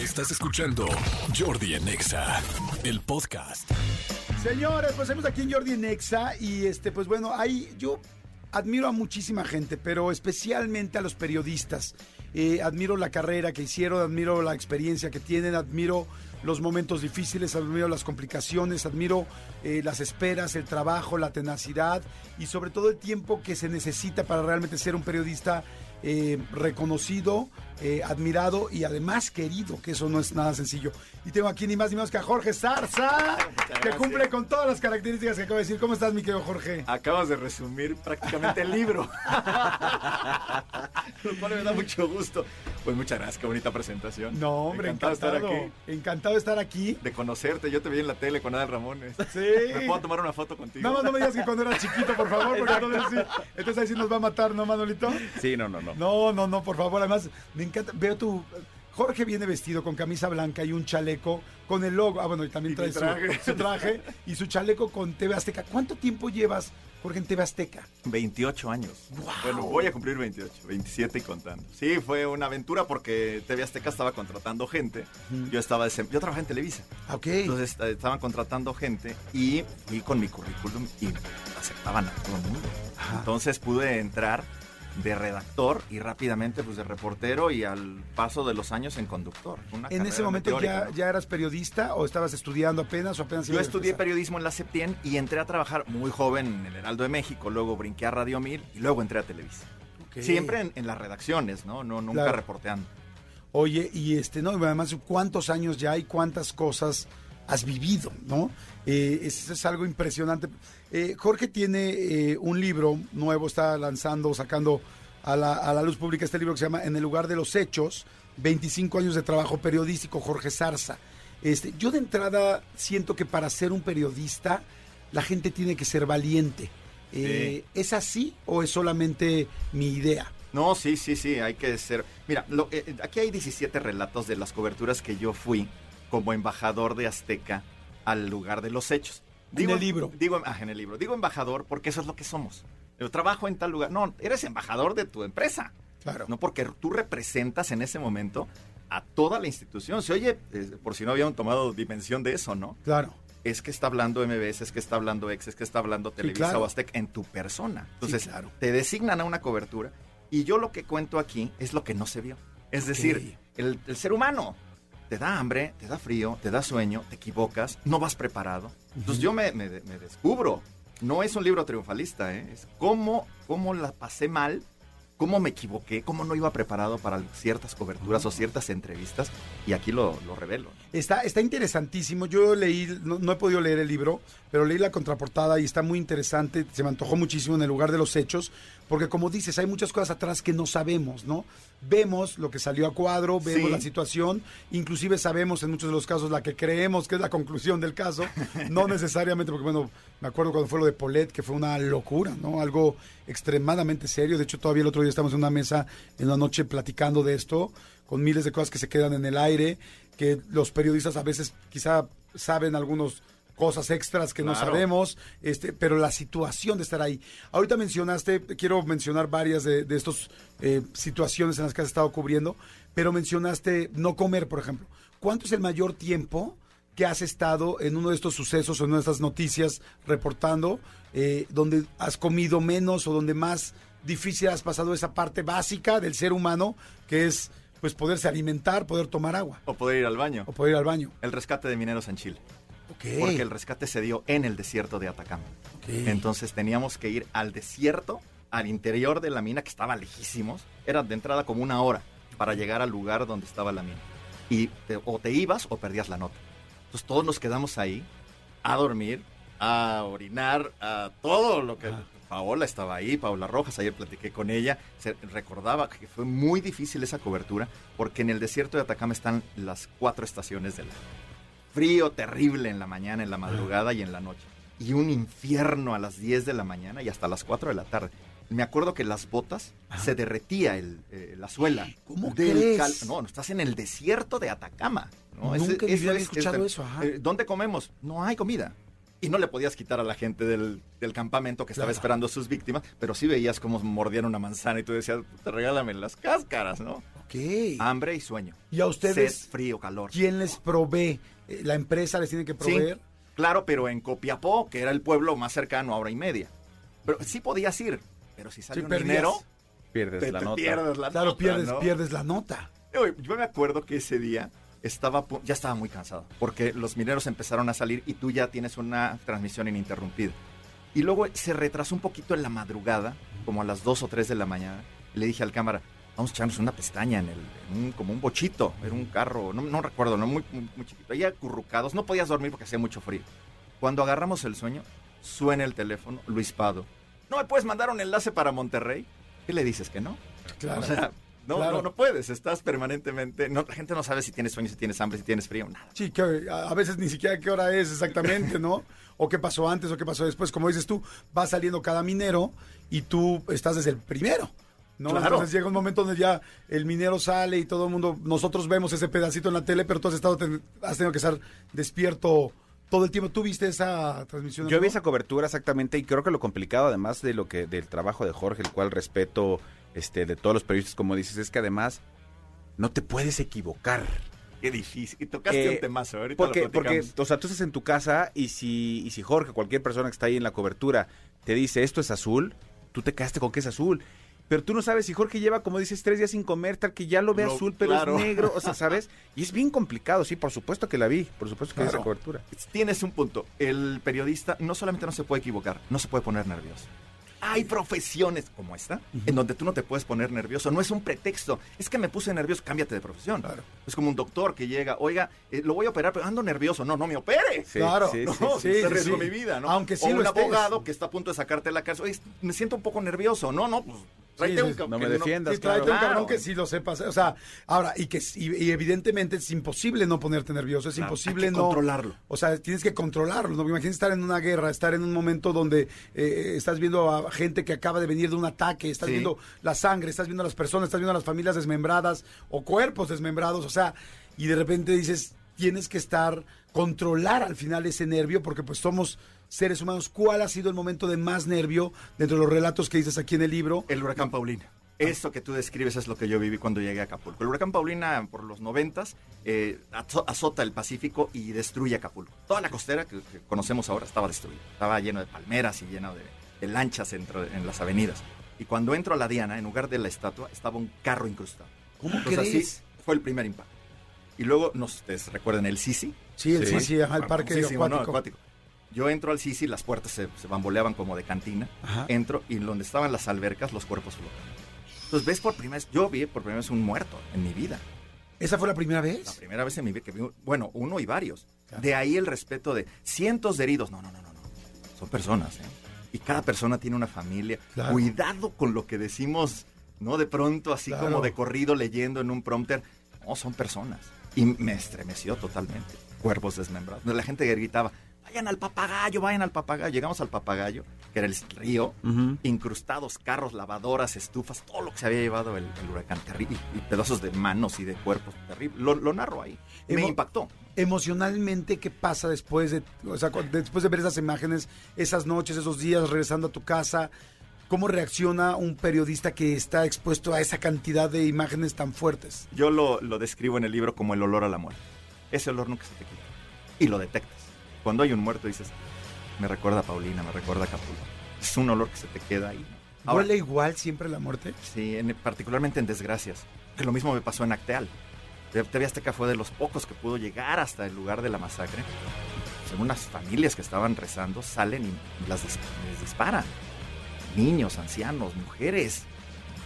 Estás escuchando Jordi en Exa, el podcast. Señores, pues estamos aquí en Jordi en Exa y este, pues bueno, ahí yo admiro a muchísima gente, pero especialmente a los periodistas. Eh, admiro la carrera que hicieron, admiro la experiencia que tienen, admiro los momentos difíciles, admiro las complicaciones, admiro eh, las esperas, el trabajo, la tenacidad y sobre todo el tiempo que se necesita para realmente ser un periodista eh, reconocido, eh, admirado y además querido, que eso no es nada sencillo. Y tengo aquí ni más ni menos que a Jorge Zarza, que cumple con todas las características que acabo de decir. ¿Cómo estás, mi querido Jorge? Acabas de resumir prácticamente el libro. Lo cual me da mucho gusto. Pues muchas gracias, qué bonita presentación. No, hombre, encantado, de estar aquí. Encantado de estar aquí. De conocerte, yo te vi en la tele con Adel Ramones. Sí. ¿Me puedo tomar una foto contigo? Nada más no me digas que cuando era chiquito, por favor, porque entonces, entonces ahí sí nos va a matar, ¿no, Manolito? Sí, no, no, no. No, no, no, por favor. Además, me encanta. Veo tu. Jorge viene vestido con camisa blanca y un chaleco con el logo. Ah, bueno, y también Y trae su, traje. su traje y su chaleco con TV Azteca. ¿Cuánto tiempo llevas, Jorge, en TV Azteca? 28 años. Wow. Bueno, voy a cumplir 28, 27 y contando. Sí, fue una aventura porque TV Azteca estaba contratando gente. Yo estaba desem- yo trabajé en Televisa. Ah, Ok. Entonces eh, estaban contratando gente y fui con mi currículum y aceptaban a todo el mundo. Ajá. Entonces pude entrar de redactor y rápidamente pues de reportero y al paso de los años en conductor. Una ¿En ese momento meteórica, ya, ¿no? ya eras periodista o estabas estudiando apenas o apenas Yo estudié periodismo en la Septien y entré a trabajar muy joven en el Heraldo de México, luego brinqué a Radio 1000 y luego entré a Televisa. Siempre en, en las redacciones, ¿no? no nunca Claro. reporteando. Oye, y este, no, y además, ¿cuántos años ya y cuántas cosas has vivido, no? Eh, eso es algo impresionante. Eh, Jorge tiene eh, un libro nuevo, está lanzando, sacando a la, a la luz pública este libro que se llama En el lugar de los hechos, 25 años de trabajo periodístico, Jorge Zarza. Este, yo de entrada siento que para ser un periodista la gente tiene que ser valiente. Eh, ¿Es así o es solamente mi idea? No, sí, sí, sí, hay que ser... Mira, lo- eh, aquí hay 17 relatos de las coberturas que yo fui como embajador de Azteca al lugar de los hechos. En el libro. Digo, ah, en el libro. Digo embajador porque eso es lo que somos. Yo trabajo en tal lugar. No, eres embajador de tu empresa. Claro. No porque tú representas en ese momento a toda la institución. Se oye, eh, por si no habían tomado dimensión de eso, ¿no? Claro. es que está hablando MBS, es que está hablando Ex, es que está hablando Televisa claro. o Azteca en tu persona. Entonces, claro. te designan a una cobertura y yo lo que cuento aquí es lo que no se vio. Es decir, el, el ser humano te da hambre, te da frío, te da sueño, te equivocas, no vas preparado. Entonces yo me, me- me descubro. No es un libro triunfalista, ¿eh? es cómo, cómo la pasé mal, cómo me equivoqué, cómo no iba preparado para ciertas coberturas o ciertas entrevistas y aquí lo, lo revelo. Está, está interesantísimo. Yo leí, no, no he podido leer el libro, pero leí la contraportada y está muy interesante. Se me antojó muchísimo en el lugar de los hechos, porque como dices, hay muchas cosas atrás que no sabemos, ¿no? Vemos lo que salió a cuadro, vemos Sí. la situación, inclusive sabemos en muchos de los casos la que creemos que es la conclusión del caso, no necesariamente, porque bueno, me acuerdo cuando fue lo de Polet, que fue una locura, ¿no? Algo extremadamente serio. De hecho, todavía el otro día estamos en una mesa en la noche platicando de esto, con miles de cosas que se quedan en el aire, que los periodistas a veces quizá saben algunos cosas extras que no sabemos, este, pero la situación de estar ahí. Ahorita mencionaste, quiero mencionar varias de, de estas situaciones en las que has estado cubriendo, pero mencionaste no comer, por ejemplo. ¿Cuánto es el mayor tiempo que has estado en uno de estos sucesos o en una de estas noticias reportando, eh, donde has comido menos o donde más difícil has pasado esa parte básica del ser humano, que es pues poderse alimentar, poder tomar agua O poder ir al baño. o poder ir al baño? El rescate de mineros en Chile. Porque el rescate se dio en el desierto de Atacama. Entonces teníamos que ir al desierto, al interior de la mina, que estaba lejísimos. Era de entrada como una hora para llegar al lugar donde estaba la mina. Y te- o te ibas o perdías la nota. Entonces todos nos quedamos ahí a dormir, a orinar, a todo lo que... Paola estaba ahí, Paola Rojas, ayer platiqué con ella, se recordaba que fue muy difícil esa cobertura porque en el desierto de Atacama están las cuatro estaciones del año frío terrible en la mañana, en la madrugada y en la noche. Y un infierno a las 10 de la mañana y hasta las 4 de la tarde. Me acuerdo que las botas se derretía el, eh, la suela. ¿Cómo del crees? cal- No, no, estás en el desierto de Atacama. ¿no? Nunca había escuchado eso, ajá. eh, ¿Dónde comemos? No hay comida. Y no le podías quitar a la gente del, del campamento que estaba Claro. esperando a sus víctimas, pero sí veías cómo mordían una manzana y tú decías, te regálame las cáscaras, ¿no? Ok. Hambre y sueño. ¿Y a ustedes? Sed, frío, calor. ¿Quién les provee? Eh, ¿La empresa les tiene que Sí, proveer? claro, pero en Copiapó, que era el pueblo más cercano a hora y media. Pero sí podías ir, pero si sale Sí, un perdías. dinero, Pierdes te, la te pierdes la Claro, nota, pierdes, ¿no? pierdes la nota. Yo, yo me acuerdo que ese día estaba, ya estaba muy cansado, porque los mineros empezaron a salir y tú ya tienes una transmisión ininterrumpida. Y luego se retrasó un poquito en la madrugada, como a las 2 o 3 de la mañana. le dije al cámara, vamos a echarnos una pestaña en el, en un- como un bochito, era un carro, no, no recuerdo, no muy, muy, muy chiquito. Ahí acurrucados, no podías dormir porque hacía mucho frío. Cuando agarramos el sueño, suena el teléfono, Luis Pado. ¿No me puedes mandar un enlace para Monterrey? ¿Qué le dices que no? Claro. O sea, no, Claro. no, no puedes, estás permanentemente. No, la gente no sabe si tienes sueño, si tienes hambre, si tienes frío, nada. Sí, que a veces ni siquiera qué hora es exactamente, ¿no? O qué pasó antes o qué pasó después. Como dices tú, va saliendo cada minero y tú estás desde el primero. ¿no? Claro. Entonces llega un momento donde ya el minero sale y todo el mundo, nosotros vemos ese pedacito en la tele, pero tú has estado, ten- has tenido que estar despierto todo el tiempo. ¿Tú viste esa transmisión? Yo vi esa cobertura exactamente y creo que lo complicado, además de lo que del trabajo de Jorge, el cual respeto este de todos los periodistas, como dices, es que además no te puedes equivocar. Qué difícil. Y tocaste Eh, un temazo, ahorita Porque, lo porque, o sea, tú estás en tu casa y si, y si Jorge, cualquier persona que está ahí en la cobertura, te dice esto es azul, tú te quedaste con que es azul. Pero tú no sabes si Jorge lleva, como dices, tres días sin comer, tal que ya lo ve Lo- azul, pero claro. es negro, o sea, ¿sabes? Y es bien complicado, sí, por supuesto que la vi, por supuesto que vi esa Claro. cobertura. Tienes un punto. El periodista no solamente no se puede equivocar, no se puede poner nervioso. Hay profesiones como esta, en donde tú no te puedes poner nervioso. No es un pretexto. Es que me puse nervioso, cámbiate de profesión. Claro. Es como un doctor que llega, oiga, eh, lo voy a operar, pero ando nervioso. No, no me opere. Sí, Claro, sí, No, sí, sí, mi vida, ¿no? Aunque sí o lo un estés. abogado que está a punto de sacarte la cárcel. Oye, me siento un poco nervioso. No, no, pues tráete Sí, un sí, ca- no que me defiendas, Sí, claro. un cabrón que sí lo sepas. O sea, ahora, y que y, y evidentemente es imposible no ponerte nervioso, es Claro, imposible hay que no. controlarlo. O sea, tienes que controlarlo. ¿no? Imagínate estar en una guerra, estar en un momento donde eh, estás viendo a gente que acaba de venir de un ataque, estás Sí. viendo la sangre, estás viendo a las personas, estás viendo a las familias desmembradas o cuerpos desmembrados. O sea, y de repente dices, tienes que estar, controlar al final ese nervio, porque pues somos seres humanos. ¿Cuál ha sido el momento de más nervio dentro de los relatos que dices aquí en el libro? El huracán Paulina. Eso que tú describes es lo que yo viví cuando llegué a Acapulco. El huracán Paulina, por los noventas, eh, azo- azota el Pacífico y destruye Acapulco. Toda la costera que, que conocemos ahora estaba destruida. Estaba lleno de palmeras y lleno de, de lanchas entre- en las avenidas. Y cuando entro a la Diana, en lugar de la estatua, estaba un carro incrustado. ¿Cómo Entonces, así crees? fue el primer impacto. Y luego, no sé si ustedes recuerdan el Sisi. Sí, el, sí, Sí. sí, ajá, el parque Famosísimo, ¿no? acuático. Acuático. Yo entro al Sisi, las puertas se, se bamboleaban como de cantina. Ajá. Entro y donde estaban las albercas, los cuerpos flotan. Entonces ves por primera vez, yo vi por primera vez un muerto en mi vida. ¿Esa fue la primera La vez? primera vez en mi vida que vi, bueno, uno y varios. Claro. De ahí el respeto de cientos de heridos. No, no, no, no, no. Son personas, ¿eh? Y cada persona tiene una familia. Claro. Cuidado con lo que decimos, ¿no? De pronto, así Claro. como de corrido leyendo en un prompter. No, son personas. Y me estremeció totalmente. Cuerpos desmembrados. La gente gritaba, vayan al papagayo, vayan al papagayo. Llegamos al papagayo, que era el río, incrustados, carros, lavadoras, estufas, todo lo que se había llevado el, el huracán, terrible, y pedazos de manos y de cuerpos, terrible. Lo, lo narro ahí. Me Emo- impactó. Emocionalmente, ¿qué pasa después de, o sea, después de ver esas imágenes, esas noches, esos días, regresando a tu casa? ¿Cómo reacciona un periodista que está expuesto a esa cantidad de imágenes tan fuertes? Yo lo, lo describo en el libro como el olor a la muerte. Ese olor nunca se te quita. Y lo detectas. Cuando hay un muerto dices, me recuerda a Paulina, me recuerda a Acapulco. Es un olor que se te queda ahí. Ahora, ¿Huele igual siempre la muerte? Sí, en- particularmente en desgracias. Que lo mismo me pasó en Acteal. TV Azteca fue de los pocos que pudo llegar hasta el lugar de la masacre. Son unas familias que estaban rezando, salen y las dis- les disparan. Niños, ancianos, mujeres.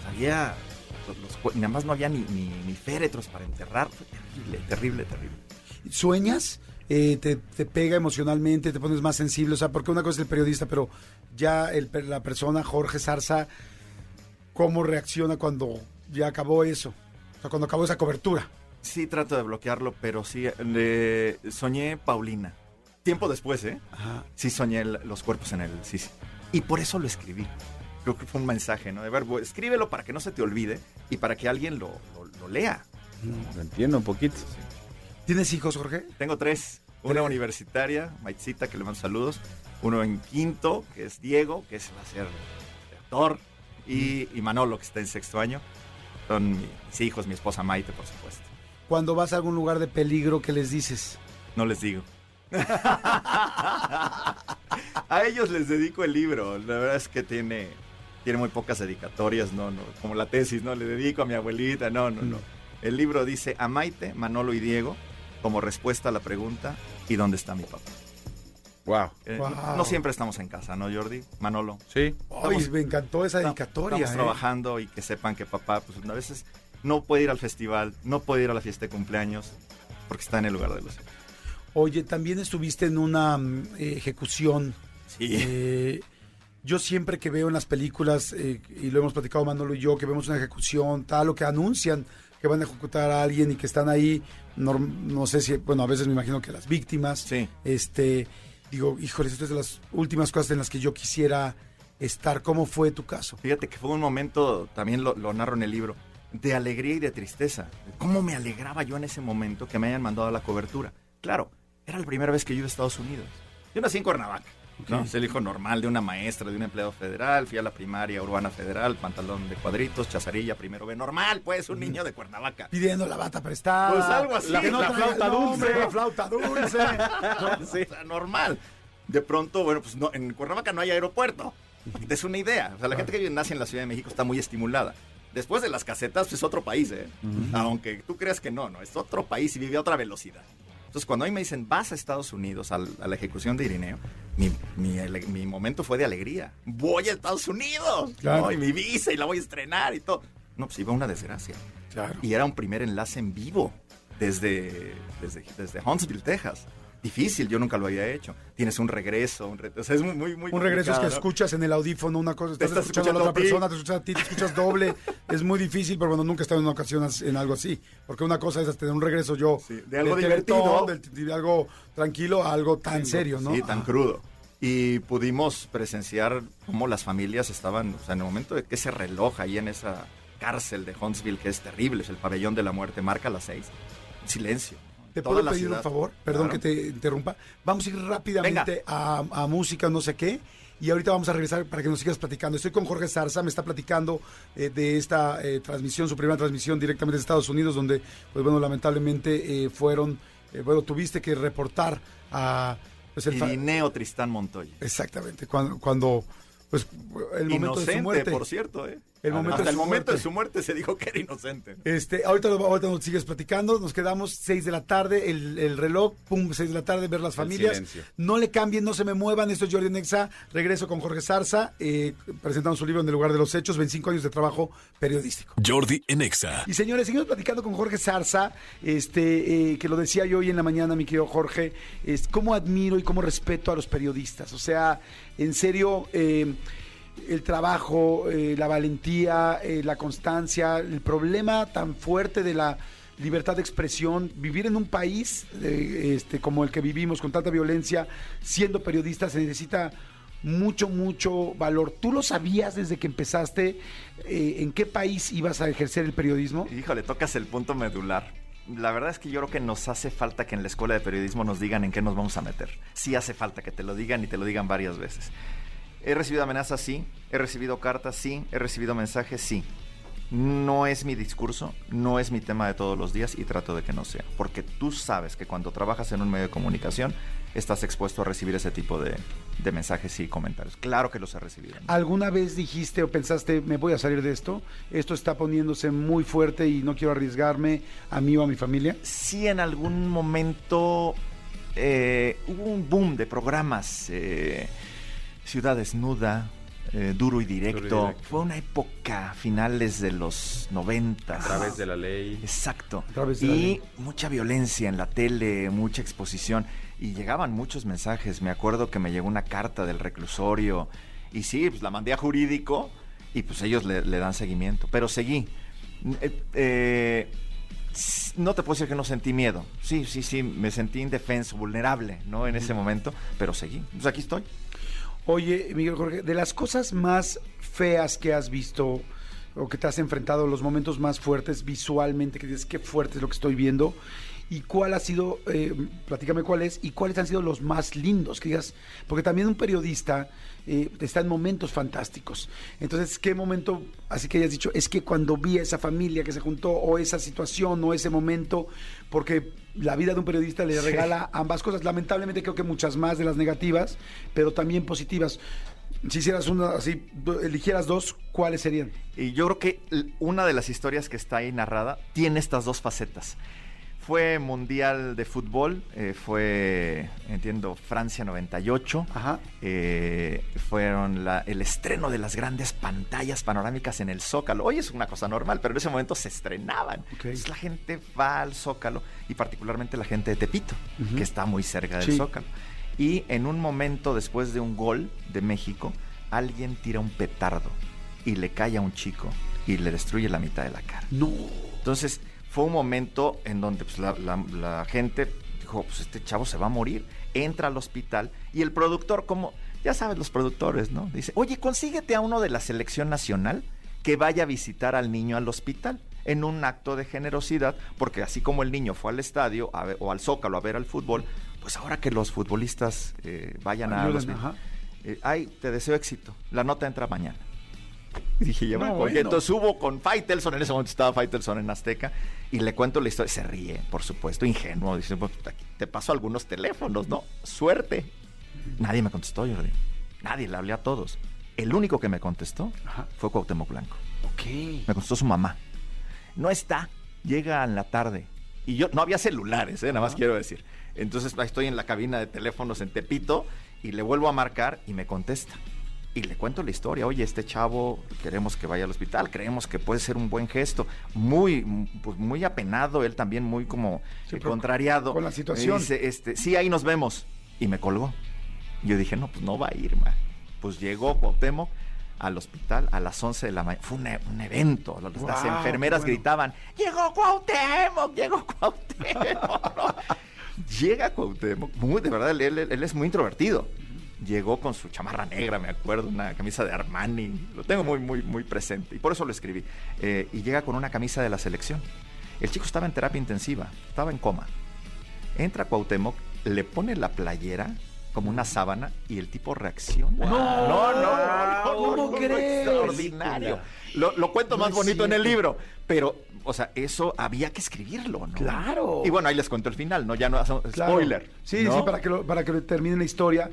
Había. los- los nada más no había ni, ni, ni féretros para enterrar. Fue terrible, terrible, terrible. ¿Sueñas? Eh, te, te pega emocionalmente, te pones más sensible? O sea, porque una cosa es el periodista, pero ya el, la persona, Jorge Zarza, ¿cómo reacciona cuando ya acabó eso? O sea, cuando acabó esa cobertura. Sí, trato de bloquearlo, pero sí, le soñé Paulina. Tiempo después, ¿eh? Ajá. sí soñé el- los cuerpos en el sí, sí. Y por eso lo escribí. Creo que fue un mensaje, ¿no? De ver, escríbelo para que no se te olvide y para que alguien lo, lo- lo lea. Lo entiendo un poquito. ¿Tienes hijos, Jorge? Tengo tres. Una universitaria, Maitzita, que le mando saludos. Uno en quinto, que es Diego, que es, va a ser actor. Y, y Manolo, que está en sexto año. Son mi- mis hijos, mi esposa Maite, por supuesto. Cuando vas a algún lugar de peligro, ¿qué les dices? No les digo. a ellos les dedico el libro. La verdad es que tiene, tiene muy pocas dedicatorias, no, no, como la tesis, no, le dedico a mi abuelita, no, no, no. El libro dice a Maite, Manolo y Diego como respuesta a la pregunta ¿y dónde está mi papá? Wow. Eh, Wow. no, no siempre estamos en casa, ¿no, Jordi? Manolo. Sí. Ay, me encantó esa dedicatoria. Estamos ¿eh? trabajando y que sepan que papá, pues a veces no puede ir al festival, no puede ir a la fiesta de cumpleaños, porque está en el lugar de los. Oye, también estuviste en una mm, eh, ejecución. Sí. Eh, yo siempre que veo en las películas, eh, y lo hemos platicado Manolo y yo, que vemos una ejecución, tal, o que anuncian que van a ejecutar a alguien y que están ahí, norm- no sé si, bueno, a veces me imagino que las víctimas. Sí. Este, digo, híjole, esto es de las últimas cosas en las que yo quisiera estar. ¿Cómo fue tu caso? Fíjate que fue un momento, también lo, lo narro en el libro, de alegría y de tristeza. ¿Cómo me alegraba yo en ese momento que me hayan mandado a la cobertura? Claro, era la primera vez que yo iba a Estados Unidos. Yo nací en Cuernavaca. ¿No? Soy el hijo normal de una maestra, de un empleado federal. Fui a la primaria urbana federal, pantalón de cuadritos, chazarilla, primero B. Normal, pues, un niño de Cuernavaca. Pidiendo la bata prestada. Pues algo así, no la el flauta nombre, dulce. La flauta dulce. O sea, normal. De pronto, bueno, pues no, en Cuernavaca no hay aeropuerto. Es una idea. O sea, la gente que nace en la Ciudad de México está muy estimulada. Después de las casetas, pues es otro país, ¿eh? Aunque tú creas que no, no, es otro país y vive a otra velocidad. Entonces, cuando a mí me dicen, vas a Estados Unidos al- a la ejecución de Irineo, mi, mi momento fue de alegría. Voy a Estados Unidos, Claro. ¿no? Y mi visa y la voy a estrenar y todo. No, pues iba una desgracia. Claro. Y era un primer enlace en vivo desde, desde, desde Huntsville, Texas. Difícil, yo nunca lo había hecho. Tienes un regreso, un, re- o sea, es muy, muy, muy Un regreso es que escuchas en el audífono una cosa, estás, estás escuchando a la otra persona, te escuchas a ti, te escuchas doble. es muy difícil, pero bueno, nunca he estado en una ocasión as- en algo así. Porque una cosa es tener un regreso yo Sí, de algo divertido. De algo tranquilo a algo tan serio, ¿no? Sí, tan crudo. Y pudimos presenciar cómo las familias estaban, o sea, en el momento de que ese reloj ahí en esa cárcel de Huntsville, que es terrible, es el pabellón de la muerte, marca las seis. Silencio. ¿Te puedo pedir un favor? Perdón Claro. que te interrumpa. Vamos a ir rápidamente a, a música, no sé qué. Y ahorita vamos a regresar para que nos sigas platicando. Estoy con Jorge Zarza, me está platicando eh, de esta eh, transmisión, su primera transmisión directamente de Estados Unidos, donde, pues bueno, lamentablemente eh, fueron, eh, bueno, tuviste que reportar a... Pues, el Irineo Tristán Montoya. Exactamente, cuando, cuando pues, el momento de su Inocente, muerte. por cierto, ¿eh? El momento Hasta de el su momento muerte. de su muerte se dijo que era inocente. Este, ahorita, lo- ahorita nos sigues platicando, nos quedamos 6 de la tarde, el, el reloj, pum, 6 de la tarde, ver las familias. No le cambien, no se me muevan, esto es Jordi Nexa, regreso con Jorge Zarza, eh, presentando su libro En el lugar de los hechos, 25 años de trabajo periodístico. Jordi en Exa. Y señores, seguimos platicando con Jorge Zarza, este, eh, que lo decía yo hoy en la mañana, mi querido Jorge, es cómo admiro y cómo respeto a los periodistas. O sea, en serio, eh, el trabajo, eh, la valentía, eh, la constancia, el problema tan fuerte de la libertad de expresión, vivir en un país eh, este, como el que vivimos, con tanta violencia, siendo periodista, se necesita mucho, mucho valor. ¿Tú lo sabías desde que empezaste en qué país ibas a ejercer el periodismo? Híjole, tocas el punto medular. La verdad es que yo creo que nos hace falta que en la escuela de periodismo nos digan en qué nos vamos a meter. Sí hace falta que te lo digan y te lo digan varias veces. He recibido amenazas, sí. He recibido cartas, sí. He recibido mensajes, sí. No es mi discurso, no es mi tema de todos los días y trato de que no sea. Porque tú sabes que cuando trabajas en un medio de comunicación estás expuesto a recibir ese tipo de, de mensajes y comentarios. Claro que los he recibido. ¿Alguna vez dijiste o pensaste, me voy a salir de esto? Esto está poniéndose muy fuerte y no quiero arriesgarme a mí o a mi familia. sí en algún momento eh, hubo un boom de programas. eh, Ciudad Desnuda, eh, Duro y directo. Duro y Directo. Fue una época finales de los 90. A través de la ley. Exacto. A través de la y ley. mucha violencia en la tele, mucha exposición. Y llegaban muchos mensajes. Me acuerdo que me llegó una carta del reclusorio. Y sí, pues la mandé a jurídico y pues ellos le, le dan seguimiento. Pero seguí. Eh, eh, no te puedo decir que no sentí miedo. Sí, sí, sí, me sentí indefenso, vulnerable, ¿no? En ese momento, pero seguí. Pues aquí estoy. Oye, Miguel Jorge, de las cosas más feas que has visto o que te has enfrentado, los momentos más fuertes visualmente, que dices, qué fuerte es lo que estoy viendo, y cuál ha sido, eh, platícame cuál es, y cuáles han sido los más lindos, que digas, porque también un periodista eh, está en momentos fantásticos. Entonces, ¿qué momento, así que hayas dicho, es que cuando vi a esa familia que se juntó, o esa situación, o ese momento, porque la vida de un periodista le regala ambas cosas, lamentablemente creo que muchas más de las negativas, pero también positivas. Si hicieras una, así, eligieras dos, ¿cuáles serían? Y yo creo que una de las historias que está ahí narrada tiene estas dos facetas. Fue Mundial de Fútbol, eh, fue, entiendo, Francia 98. Ajá. Eh, fueron la- el estreno de las grandes pantallas panorámicas en el Zócalo. Hoy es una cosa normal, pero en ese momento se estrenaban. Entonces la gente va al Zócalo y particularmente la gente de Tepito, que está muy cerca del Sí. Zócalo. Y en un momento después de un gol de México, alguien tira un petardo y le cae a un chico y le destruye la mitad de la cara. No. Entonces fue un momento en donde pues, la, la- la gente dijo, pues este chavo se va a morir, entra al hospital y el productor, como ya sabes los productores, ¿no? Dice, oye, consíguete a uno de la selección nacional que vaya a visitar al niño al hospital en un acto de generosidad, porque así como el niño fue al estadio a ver- o al Zócalo a ver al fútbol, pues ahora que los futbolistas eh, vayan a los... ajá. Eh, ay, te deseo éxito. La nota entra mañana. Dije, ya me No, colgué. bueno. Entonces hubo con Faitelson, en ese momento estaba Faitelson en Azteca, y le cuento la historia. Se ríe, por supuesto, ingenuo. Dice, pues, aquí te paso algunos teléfonos, ¿no? Suerte. Nadie me contestó, Jordi. Nadie, le hablé a todos. El único que me contestó Ajá. fue Cuauhtémoc Blanco. Ok. Me contestó su mamá. No está, llega en la tarde. Y yo, no había celulares, ¿eh? nada más quiero decir. Entonces estoy en la cabina de teléfonos en Tepito y le vuelvo a marcar y me contesta. Y le cuento la historia. Oye, este chavo queremos que vaya al hospital, creemos que puede ser un buen gesto. Muy, pues muy apenado, él también muy como Sí, eh, contrariado. con la situación. dice, este, sí, ahí nos vemos. Y me colgó. Yo dije, no, pues no va a ir, man. Pues llegó Cuauhtémoc al hospital a las 11 de la mañana. Fue un, e- un evento. Las Guau, enfermeras bueno. gritaban, llegó Cuauhtémoc, llegó Cuauhtémoc. Llega Cuauhtémoc, muy, de verdad, él, él- él es muy introvertido. Llegó con su chamarra negra, me acuerdo, una camisa de Armani. Lo tengo muy, muy, muy presente. Y por eso lo escribí. Eh, y llega con una camisa de la selección. El chico estaba en terapia intensiva, estaba en coma. Entra Cuauhtémoc, le pone la playera como una sábana y el tipo reacciona. No, no, no, no, no, ¿cómo no, crees? Extraordinario. Lo, lo cuento No más es bonito en el libro, pero, o sea, eso había que escribirlo, ¿no? Claro. Y bueno, ahí les cuento el final, ¿no? Ya no hacemos Claro. spoiler. Sí, ¿no? sí, para que, lo- para que termine la historia.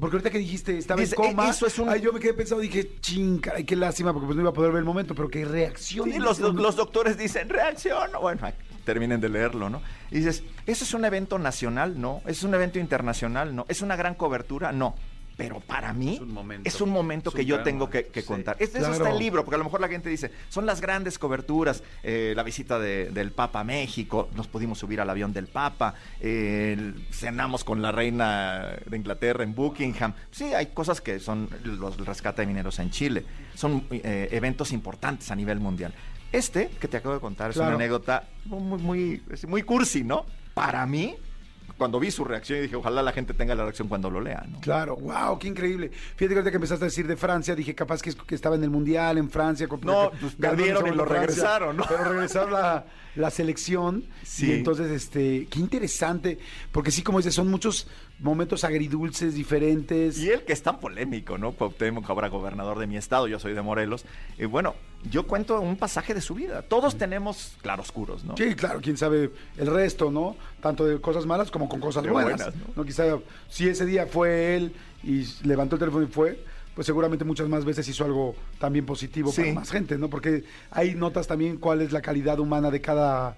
Porque ahorita que dijiste, estaba Dice, en coma. "Eh, eso es un- ay, yo me quedé pensando, dije, ching, caray, qué lástima, porque pues no iba a poder ver el momento, pero que reacción. Sí, los, los doctores dicen, reacción. Bueno, terminen de leerlo, ¿no? Y dices, ¿eso es un evento nacional? No. ¿Es un evento internacional? No. ¿Es una gran cobertura? No. Pero para mí Es un momento. es un momento Es que un yo tengo que, momento, que sí. contar. Es eso Claro. está el libro, porque a lo mejor la gente dice, son las grandes coberturas, eh, la visita de- del Papa a México, nos pudimos subir al avión del Papa, eh, cenamos con la reina de Inglaterra en Buckingham. Sí, hay cosas que son los el rescate de mineros en Chile. Son eh, eventos importantes a nivel mundial. Este que te acabo de contar es Claro. una anécdota muy, muy, muy cursi, ¿no? Para mí, cuando vi su reacción, dije, ojalá la gente tenga la reacción cuando lo lea, ¿no? Claro, wow, qué increíble. Fíjate que empezaste a decir de Francia, dije capaz que, es- que estaba en el Mundial en Francia. con- No, pues perdieron y lo Francia, regresaron, ¿no? Pero regresaron la, la selección. Sí. Y entonces, este, qué interesante, porque sí, como dices, son muchos momentos agridulces, diferentes. Y él que es tan polémico, ¿no? Cuauhtémoc, ahora gobernador de mi estado, yo soy de Morelos. Y bueno, yo cuento un pasaje de su vida. Todos tenemos claroscuros, ¿no? Sí, claro, quién sabe el resto, ¿no? Tanto de cosas malas como con cosas buenas. buenas, ¿no? ¿no? Quizá si ese día fue él y levantó el teléfono y fue, pues seguramente muchas más veces hizo algo también positivo Sí. para más gente, ¿no? Porque ahí notas también cuál es la calidad humana de cada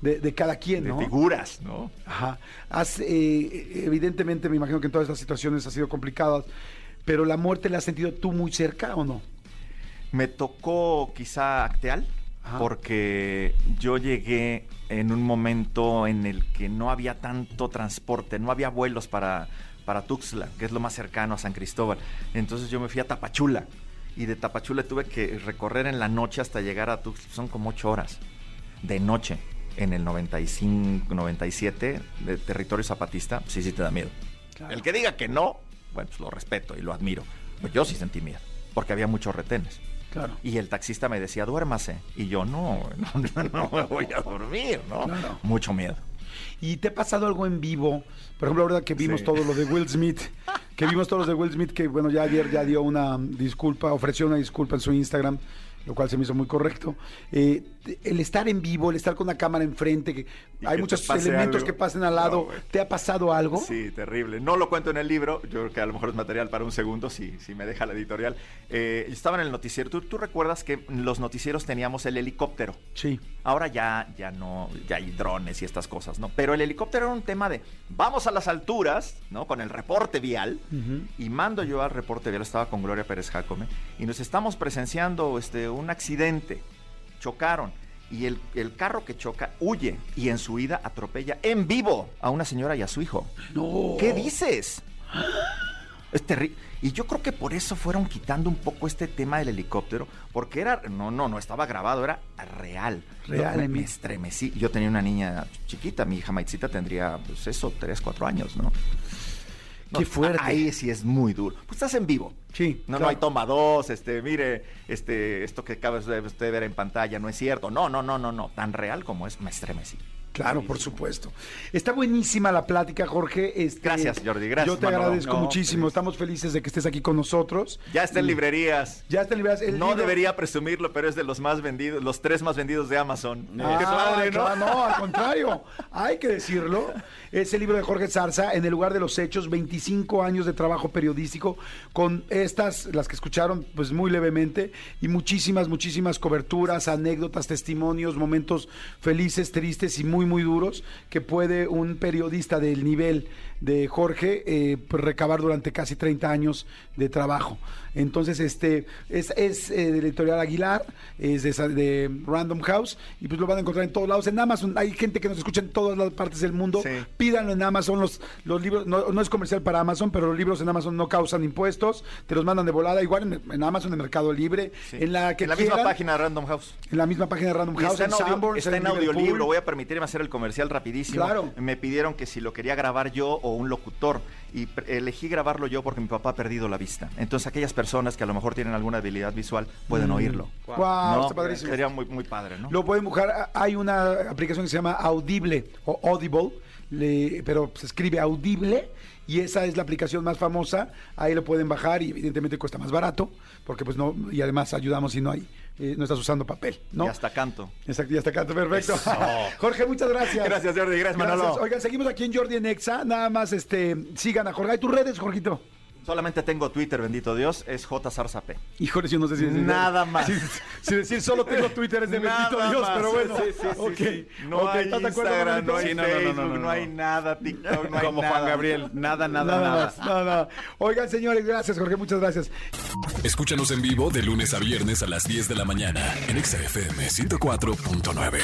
de, de cada quien, De ¿no? figuras, ¿no? Ajá. Has, eh, evidentemente, me imagino que en todas estas situaciones ha sido complicadas, pero la muerte la has sentido tú muy cerca o no? Me tocó quizá Acteal, Ajá. porque yo llegué en un momento en el que no había tanto transporte, no había vuelos para, para Tuxtla, que es lo más cercano a San Cristóbal. Entonces yo me fui a Tapachula y de Tapachula tuve que recorrer en la noche hasta llegar a Tuxtla, son como ocho horas de noche en el 95, 97 de territorio zapatista, sí, sí te da miedo. Claro. El que diga que no, bueno, pues lo respeto y lo admiro. Pues yo sí sentí miedo, porque había muchos retenes. Claro. Y el taxista me decía, duérmase. Y yo, no, no, no, no me voy a dormir, ¿no? Claro. Mucho miedo. ¿Y te ha pasado algo en vivo? Por ejemplo, ahora que vimos Sí. todo lo de Will Smith, que vimos todos los de Will Smith, que bueno, ya ayer ya dio una disculpa, ofreció una disculpa en su Instagram, lo cual se me hizo muy correcto. Eh, el estar en vivo, el estar con una cámara enfrente, que Y hay que muchos elementos algo. que pasen al lado. ¿Te ha pasado algo? Sí, terrible. No lo cuento en el libro, yo creo que a lo mejor es material para un segundo, si, si me deja la editorial. Eh, estaba en el noticiero. ¿Tú, tú recuerdas que en los noticieros teníamos el helicóptero? Sí. Ahora ya, ya no, ya hay drones y estas cosas, ¿no? Pero el helicóptero era un tema de vamos a las alturas, ¿no? Con el reporte vial. Y mando yo al reporte vial, estaba con Gloria Pérez Jacome, y nos estamos presenciando este, un accidente. Chocaron. Y el, el carro que choca huye y en su huida atropella en vivo a una señora y a su hijo. No. ¿Qué dices? Es terrible. Y yo creo que por eso fueron quitando un poco este tema del helicóptero, porque era, no, no, no estaba grabado, era real. Real, me, estremecí. Yo tenía una niña chiquita, mi hija Maitzita tendría, pues eso, tres, cuatro años, ¿no? No, Qué fuerte. Ahí sí es muy duro. Pues estás en vivo. Sí, No, no hay toma dos, este, mire, este, esto que acaba de usted ver en pantalla no es cierto. No, no, no, no, no. Tan real como es, me estremecí. Claro, por supuesto. Está buenísima la plática, Jorge. Este, Gracias, Jordi, gracias, Yo te Manolo. agradezco No, muchísimo. feliz. Estamos felices de que estés aquí con nosotros. Ya está en librerías. Ya está libras. El no libro- debería presumirlo, pero es de los más vendidos, los tres más vendidos de Amazon. Ah, Qué padre, ¿no? claro, no, al contrario. Hay que decirlo. Es el libro de Jorge Zarza, En el lugar de los hechos, 25 años de trabajo periodístico, con estas, las que escucharon, pues muy levemente, y muchísimas, muchísimas coberturas, anécdotas, testimonios, momentos felices, tristes y muy, muy duros, que puede un periodista del nivel de Jorge eh, pues, recabar durante casi 30 años de trabajo. Entonces, este es, es eh, de la editorial Aguilar, es de, de Random House, y pues lo van a encontrar en todos lados. En Amazon hay gente que nos escucha en todas las partes del mundo. Sí. Pídanlo en Amazon, los, los libros, no, no es comercial para Amazon, pero los libros en Amazon no causan impuestos, te los mandan de volada, igual en, en Amazon, en Mercado Libre, Sí. en la que en la misma página de Random House. en la misma página de Random House, está en, audio- Sanborns, está en audiolibro. Voy a permitirme hacer el comercial rapidísimo. Claro. Me pidieron que si lo quería grabar yo o un locutor. Y elegí grabarlo yo porque mi papá ha perdido la vista. Entonces, aquellas personas que a lo mejor tienen alguna habilidad visual pueden oírlo. Guau, ¿No? está padrísimo. Sería muy, muy padre, ¿no? Lo pueden buscar. Hay una aplicación que se llama Audible o Audible, le- pero se escribe Audible y esa es la aplicación más famosa. Ahí lo pueden bajar y evidentemente cuesta más barato porque pues no y además ayudamos si no hay eh, no estás usando papel, ¿no? Y hasta canto. Exacto, ya está acá, perfecto. Eso. Jorge, muchas gracias. Gracias, Jordi. Gracias, Manolo. Oigan, seguimos aquí en Jordi en Exa. Nada más este, sigan a Jorge. ¿Hay tus redes, Jorgito? Solamente tengo Twitter, bendito Dios, es J. Zarzapé. Híjole, yo no sé si Nada más. Si, si decir solo tengo Twitter es de Nada bendito Dios, más. pero bueno. Sí, sí, sí, ok. sí. No hay ¿estás de acuerdo, Instagram, no hay Sí, no, no, no, Facebook, no, no, no. hay nada, TikTok, no hay Como nada. Juan Gabriel, nada, nada, Nada, nada. más, nada, nada. Oigan, señores, gracias, Jorge, muchas gracias. Escúchanos en vivo de lunes a viernes a las 10 de la mañana en Exa FM 104.9.